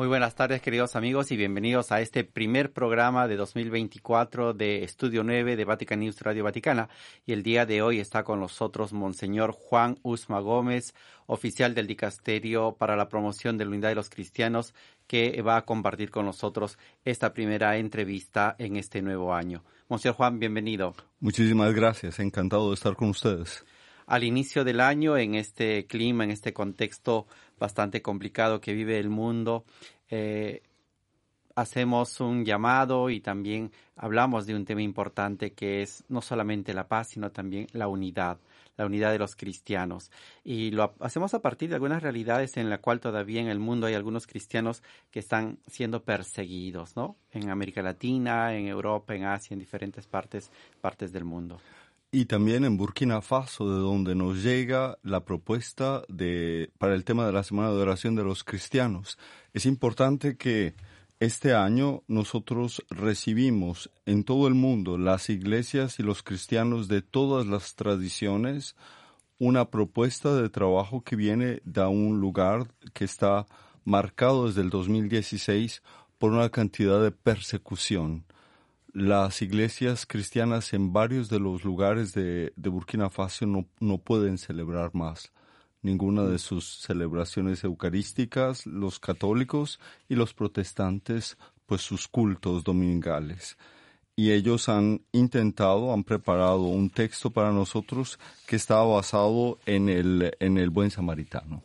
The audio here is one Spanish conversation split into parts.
Muy buenas tardes, queridos amigos, y bienvenidos a este primer programa de 2024 de Estudio 9 de Vatican News Radio Vaticana. Y el día de hoy está con nosotros Monseñor Juan Usma Gómez, oficial del Dicasterio para la Promoción de la Unidad de los Cristianos, que va a compartir con nosotros esta primera entrevista en este nuevo año. Monseñor Juan, bienvenido. Muchísimas gracias, encantado de estar con ustedes. Al inicio del año, en este clima, en este contexto bastante complicado que vive el mundo. Eh, hacemos un llamado y también hablamos de un tema importante que es no solamente la paz, sino también la unidad, la unidad de los cristianos. Y lo hacemos a partir de algunas realidades en la cual todavía en el mundo hay algunos cristianos que están siendo perseguidos, ¿no? En América Latina, en Europa, en Asia, en diferentes partes, partes del mundo y también en Burkina Faso, de donde nos llega la propuesta de, para el tema de la Semana de Oración de los Cristianos. Es importante que este año nosotros recibimos en todo el mundo, las iglesias y los cristianos de todas las tradiciones, una propuesta de trabajo que viene de un lugar que está marcado desde el 2016 por una cantidad de persecución las iglesias cristianas en varios de los lugares de, Burkina Faso no, no, pueden celebrar más ninguna de sus celebraciones eucarísticas, los católicos y los protestantes, pues sus cultos dominicales. Y ellos han intentado, han preparado un texto para nosotros que está basado en el, en el buen samaritano.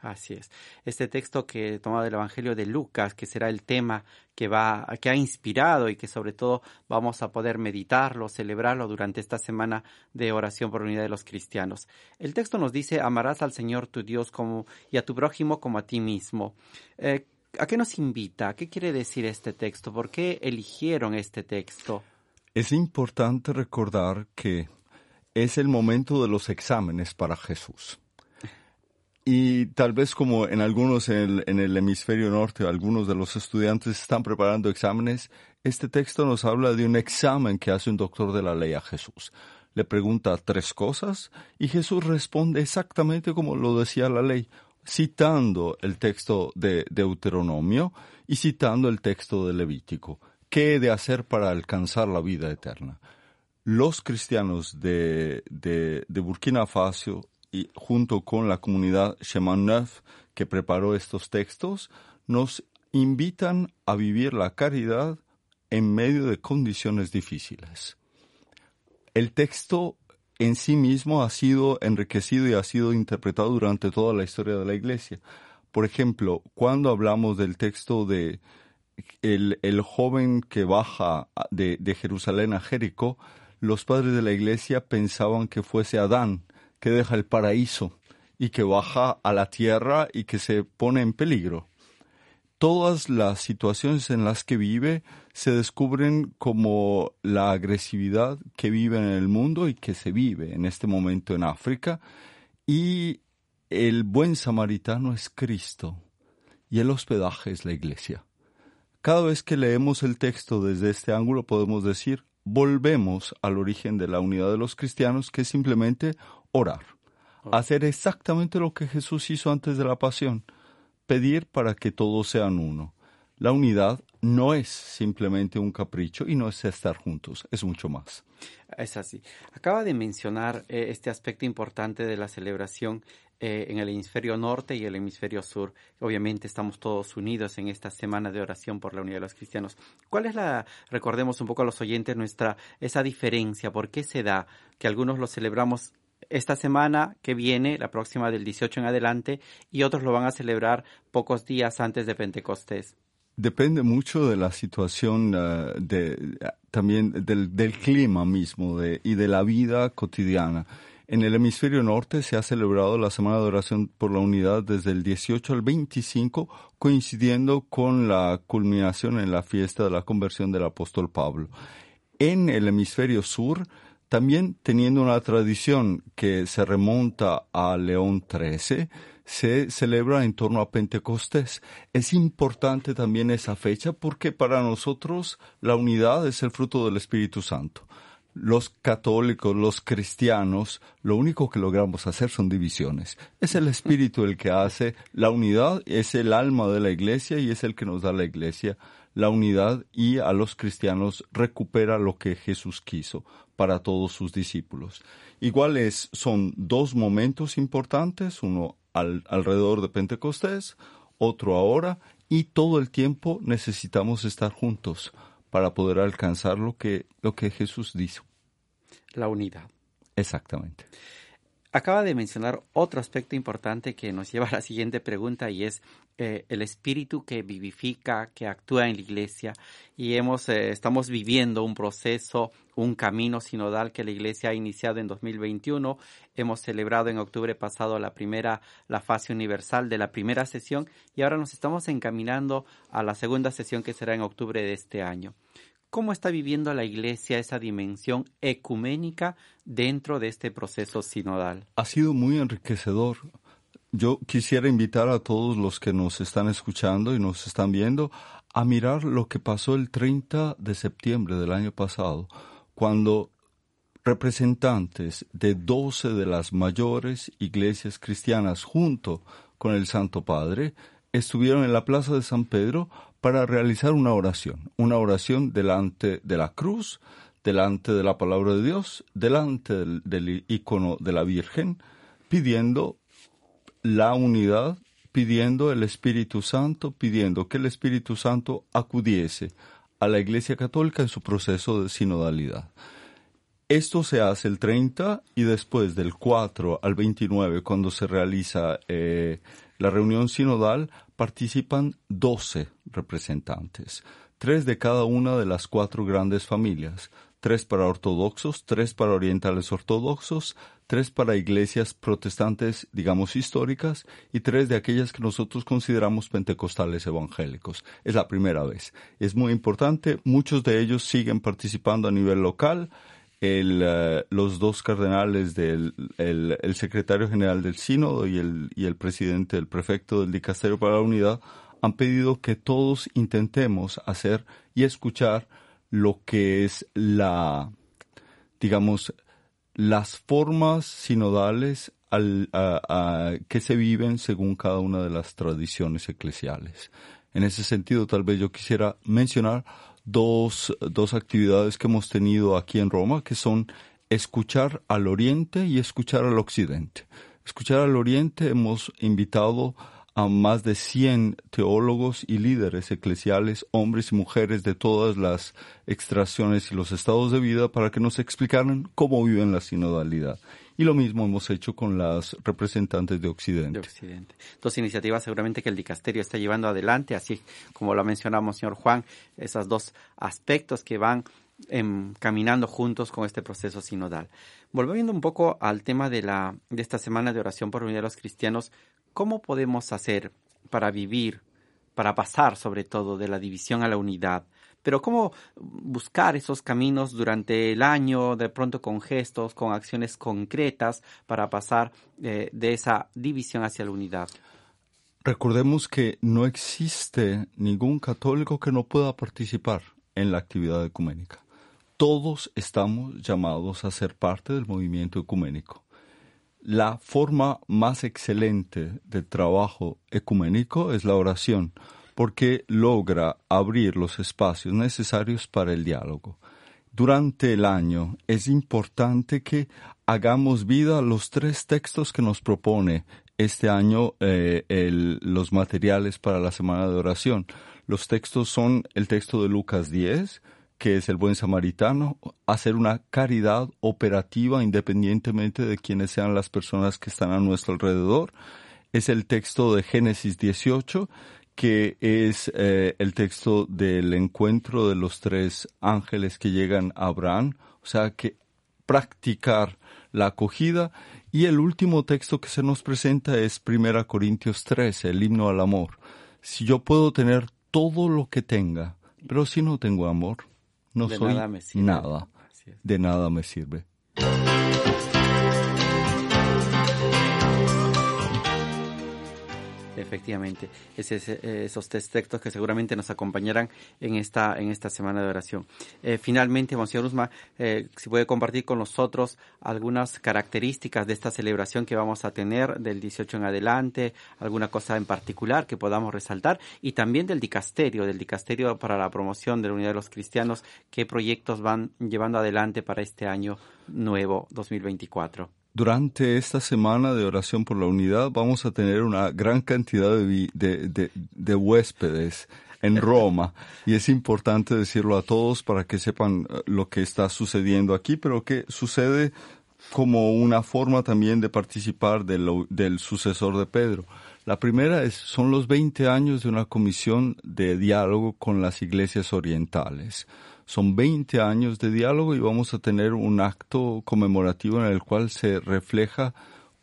Así es. Este texto que tomado del Evangelio de Lucas, que será el tema que va, que ha inspirado y que sobre todo vamos a poder meditarlo, celebrarlo durante esta semana de oración por la unidad de los cristianos. El texto nos dice, amarás al Señor tu Dios como, y a tu prójimo como a ti mismo. Eh, ¿A qué nos invita? ¿Qué quiere decir este texto? ¿Por qué eligieron este texto? Es importante recordar que es el momento de los exámenes para Jesús. Y tal vez como en algunos en el, hemisferio norte, algunos de los estudiantes están preparando exámenes, este texto nos habla de un examen que hace un doctor de la ley a Jesús. Le pregunta tres cosas y Jesús responde exactamente como lo decía la ley, citando el texto de Deuteronomio y citando el texto de Levítico. ¿Qué he de hacer para alcanzar la vida eterna? Los cristianos de, de, de Burkina Faso y junto con la comunidad Neuf que preparó estos textos, nos invitan a vivir la caridad en medio de condiciones difíciles. El texto en sí mismo ha sido enriquecido y ha sido interpretado durante toda la historia de la Iglesia. Por ejemplo, cuando hablamos del texto de el, joven que baja de, de Jerusalén a Jericó, los padres de la Iglesia pensaban que fuese Adán, que deja el paraíso y que baja a la tierra y que se pone en peligro. Todas las situaciones en las que vive se descubren como la agresividad que vive en el mundo y que se vive en este momento en África. Y el buen samaritano es Cristo y el hospedaje es la iglesia. Cada vez que leemos el texto desde este ángulo podemos decir, volvemos al origen de la unidad de los cristianos, que es simplemente orar, hacer exactamente lo que Jesús hizo antes de la pasión, pedir para que todos sean uno. La unidad no es simplemente un capricho y no es estar juntos, es mucho más. Es así. Acaba de mencionar eh, este aspecto importante de la celebración eh, en el hemisferio norte y el hemisferio sur. Obviamente estamos todos unidos en esta semana de oración por la unidad de los cristianos. ¿Cuál es la, recordemos un poco a los oyentes, nuestra, esa diferencia? ¿Por qué se da que algunos lo celebramos esta semana que viene, la próxima del 18 en adelante, y otros lo van a celebrar pocos días antes de Pentecostés. Depende mucho de la situación, eh, también del, clima mismo y de la vida cotidiana. En el hemisferio norte se ha celebrado la Semana de Oración por la Unidad desde el 18 al 25, coincidiendo con la culminación en la fiesta de la conversión del apóstol Pablo. En el hemisferio sur también teniendo una tradición que se remonta a León XIII, se celebra en torno a Pentecostés. Es importante también esa fecha porque para nosotros la unidad es el fruto del Espíritu Santo. Los católicos, los cristianos, lo único que logramos hacer son divisiones. Es el Espíritu el que hace la unidad, es el alma de la iglesia y es el que nos da la iglesia la unidad y a los cristianos recupera lo que Jesús quiso para todos sus discípulos. Iguales son dos momentos importantes, uno alrededor de Pentecostés, otro ahora, y todo el tiempo necesitamos estar juntos para poder alcanzar lo que, lo que Jesús dijo. La unidad. Exactamente. Acaba de mencionar otro aspecto importante que nos lleva a la siguiente pregunta y es eh, el espíritu que vivifica, que actúa en la iglesia. Y hemos, eh, estamos viviendo un proceso, un camino sinodal que la iglesia ha iniciado en 2021. Hemos celebrado en octubre pasado la primera, la fase universal de la primera sesión y ahora nos estamos encaminando a la segunda sesión que será en octubre de este año. ¿Cómo está viviendo la Iglesia esa dimensión ecuménica dentro de este proceso sinodal? Ha sido muy enriquecedor. Yo quisiera invitar a todos los que nos están escuchando y nos están viendo a mirar lo que pasó el 30 de septiembre del año pasado, cuando representantes de 12 de las mayores iglesias cristianas junto con el Santo Padre estuvieron en la Plaza de San Pedro para realizar una oración, una oración delante de la cruz, delante de la palabra de Dios, delante del, icono de la Virgen, pidiendo la unidad, pidiendo el Espíritu Santo, pidiendo que el Espíritu Santo acudiese a la Iglesia Católica en su proceso de sinodalidad. Esto se hace el 30 y después del 4 al 29, cuando se realiza eh, la reunión sinodal participan 12 representantes, tres de cada una de las cuatro grandes familias, tres para ortodoxos, tres para orientales ortodoxos, tres para iglesias protestantes, digamos, históricas, y tres de aquellas que nosotros consideramos pentecostales evangélicos. Es la primera vez. Es muy importante, muchos de ellos siguen participando a nivel local, el, eh, los dos cardenales del el, secretario general del sínodo y el, y el presidente, el prefecto del dicasterio para la unidad, han pedido que todos intentemos hacer y escuchar lo que es la, digamos, las formas sinodales al, que se viven según cada una de las tradiciones eclesiales. En ese sentido, tal vez yo quisiera mencionar dos, dos actividades que hemos tenido aquí en Roma, que son escuchar al oriente y escuchar al occidente. Escuchar al oriente hemos invitado a más de 100 teólogos y líderes eclesiales, hombres y mujeres de todas las extracciones y los estados de vida para que nos explicaran cómo viven la sinodalidad. Y lo mismo hemos hecho con las representantes de Occidente. De Occidente. Dos iniciativas seguramente que el dicasterio está llevando adelante, así como lo mencionamos, señor Juan, esos dos aspectos que van caminando juntos con este proceso sinodal. Volviendo un poco al tema de, la, de esta semana de oración por unidad de los cristianos, ¿cómo podemos hacer para vivir, para pasar sobre todo de la división a la unidad? Pero cómo buscar esos caminos durante el año, de pronto con gestos, con acciones concretas para pasar eh, de esa división hacia la unidad. Recordemos que no existe ningún católico que no pueda participar en la actividad ecuménica. Todos estamos llamados a ser parte del movimiento ecuménico. La forma más excelente de trabajo ecuménico es la oración porque logra abrir los espacios necesarios para el diálogo. Durante el año es importante que hagamos vida a los tres textos que nos propone este año eh, los materiales para la semana de oración. Los textos son el texto de Lucas 10, que es el buen samaritano, hacer una caridad operativa independientemente de quiénes sean las personas que están a nuestro alrededor. Es el texto de Génesis 18, que es eh, el texto del encuentro de los tres ángeles que llegan a Abraham, o sea que practicar la acogida. Y el último texto que se nos presenta es 1 Corintios 13, el himno al amor. Si yo puedo tener todo lo que tenga, pero si no tengo amor, no soy nada, de nada me sirve. Efectivamente, esos tres textos que seguramente nos acompañarán en esta, en esta semana de oración. Eh, finalmente, Monseñor Usma, eh, si puede compartir con nosotros algunas características de esta celebración que vamos a tener del 18 en adelante, alguna cosa en particular que podamos resaltar, y también del dicasterio, del dicasterio para la promoción de la unidad de los cristianos, qué proyectos van llevando adelante para este año nuevo 2024. Durante esta semana de oración por la unidad vamos a tener una gran cantidad de, huéspedes en Roma y es importante decirlo a todos para que sepan eh, lo que está sucediendo aquí, pero que sucede como una forma también de participar del sucesor de Pedro. La primera es, son los 20 años de una comisión de diálogo con las iglesias orientales. Son 20 años de diálogo y vamos a tener un acto conmemorativo en el cual se refleja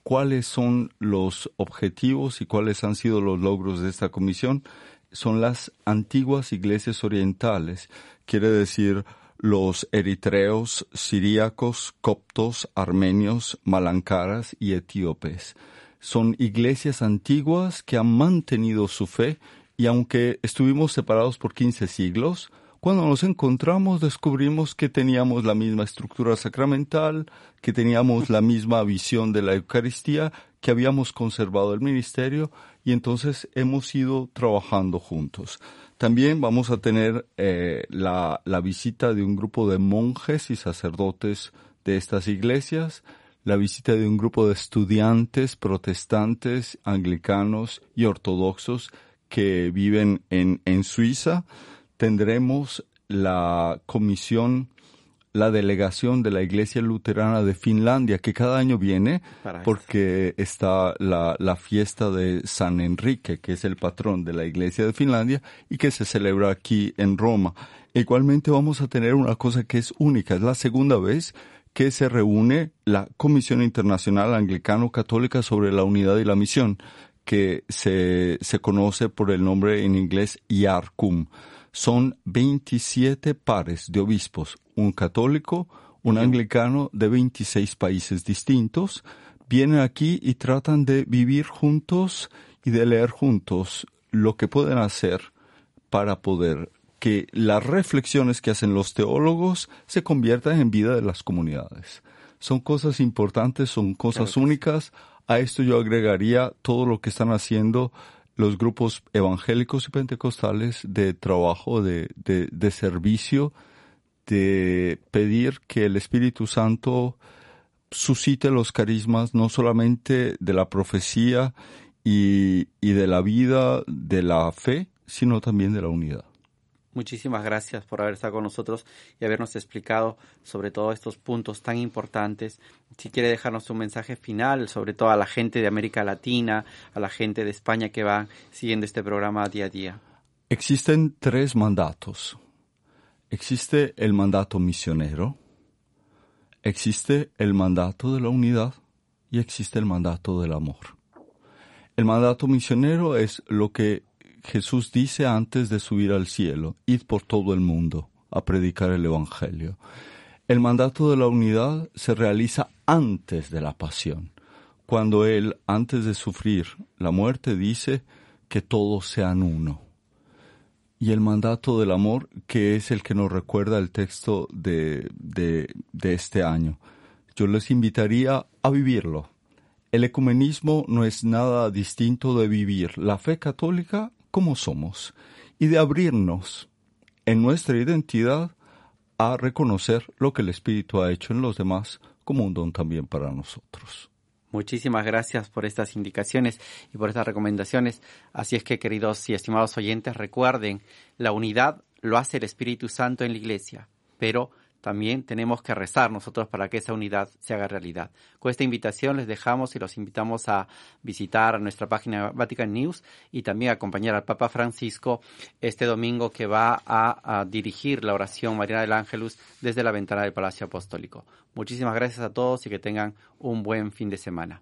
cuáles son los objetivos y cuáles han sido los logros de esta comisión. Son las antiguas iglesias orientales, quiere decir los eritreos, siríacos, coptos, armenios, malancaras y etíopes. Son iglesias antiguas que han mantenido su fe y aunque estuvimos separados por 15 siglos, cuando nos encontramos descubrimos que teníamos la misma estructura sacramental, que teníamos la misma visión de la Eucaristía, que habíamos conservado el ministerio y entonces hemos ido trabajando juntos. También vamos a tener eh, la, visita de un grupo de monjes y sacerdotes de estas iglesias, la visita de un grupo de estudiantes protestantes, anglicanos y ortodoxos que viven en, en Suiza, tendremos la comisión, la delegación de la Iglesia Luterana de Finlandia, que cada año viene porque está la, la, fiesta de San Enrique, que es el patrón de la Iglesia de Finlandia y que se celebra aquí en Roma. Igualmente vamos a tener una cosa que es única, es la segunda vez que se reúne la Comisión Internacional Anglicano-Católica sobre la Unidad y la Misión, que se, se conoce por el nombre en inglés IARCUM son 27 pares de obispos, un católico, un anglicano de 26 países distintos, vienen aquí y tratan de vivir juntos y de leer juntos lo que pueden hacer para poder que las reflexiones que hacen los teólogos se conviertan en vida de las comunidades. Son cosas importantes, son cosas únicas. A esto yo agregaría todo lo que están haciendo los grupos evangélicos y pentecostales de trabajo, de, de, servicio, de pedir que el Espíritu Santo suscite los carismas no solamente de la profecía y, y de la vida, de la fe, sino también de la unidad. Muchísimas gracias por haber estado con nosotros y habernos explicado sobre todos estos puntos tan importantes. Si quiere dejarnos un mensaje final, sobre todo a la gente de América Latina, a la gente de España que va siguiendo este programa día a día. Existen tres mandatos. Existe el mandato misionero, existe el mandato de la unidad y existe el mandato del amor. El mandato misionero es lo que Jesús dice antes de subir al cielo, id por todo el mundo a predicar el Evangelio. El mandato de la unidad se realiza antes de la pasión, cuando Él, antes de sufrir la muerte, dice que todos sean uno. Y el mandato del amor, que es el que nos recuerda el texto de, de, de este año. Yo les invitaría a vivirlo. El ecumenismo no es nada distinto de vivir la fe católica como somos y de abrirnos en nuestra identidad a reconocer lo que el Espíritu ha hecho en los demás como un don también para nosotros. Muchísimas gracias por estas indicaciones y por estas recomendaciones. Así es que, queridos y estimados oyentes, recuerden, la unidad lo hace el Espíritu Santo en la Iglesia, pero también tenemos que rezar nosotros para que esa unidad se haga realidad. Con esta invitación les dejamos y los invitamos a visitar nuestra página Vatican News y también a acompañar al Papa Francisco este domingo que va a, a dirigir la oración María del Ángelus desde la ventana del Palacio Apostólico. Muchísimas gracias a todos y que tengan un buen fin de semana.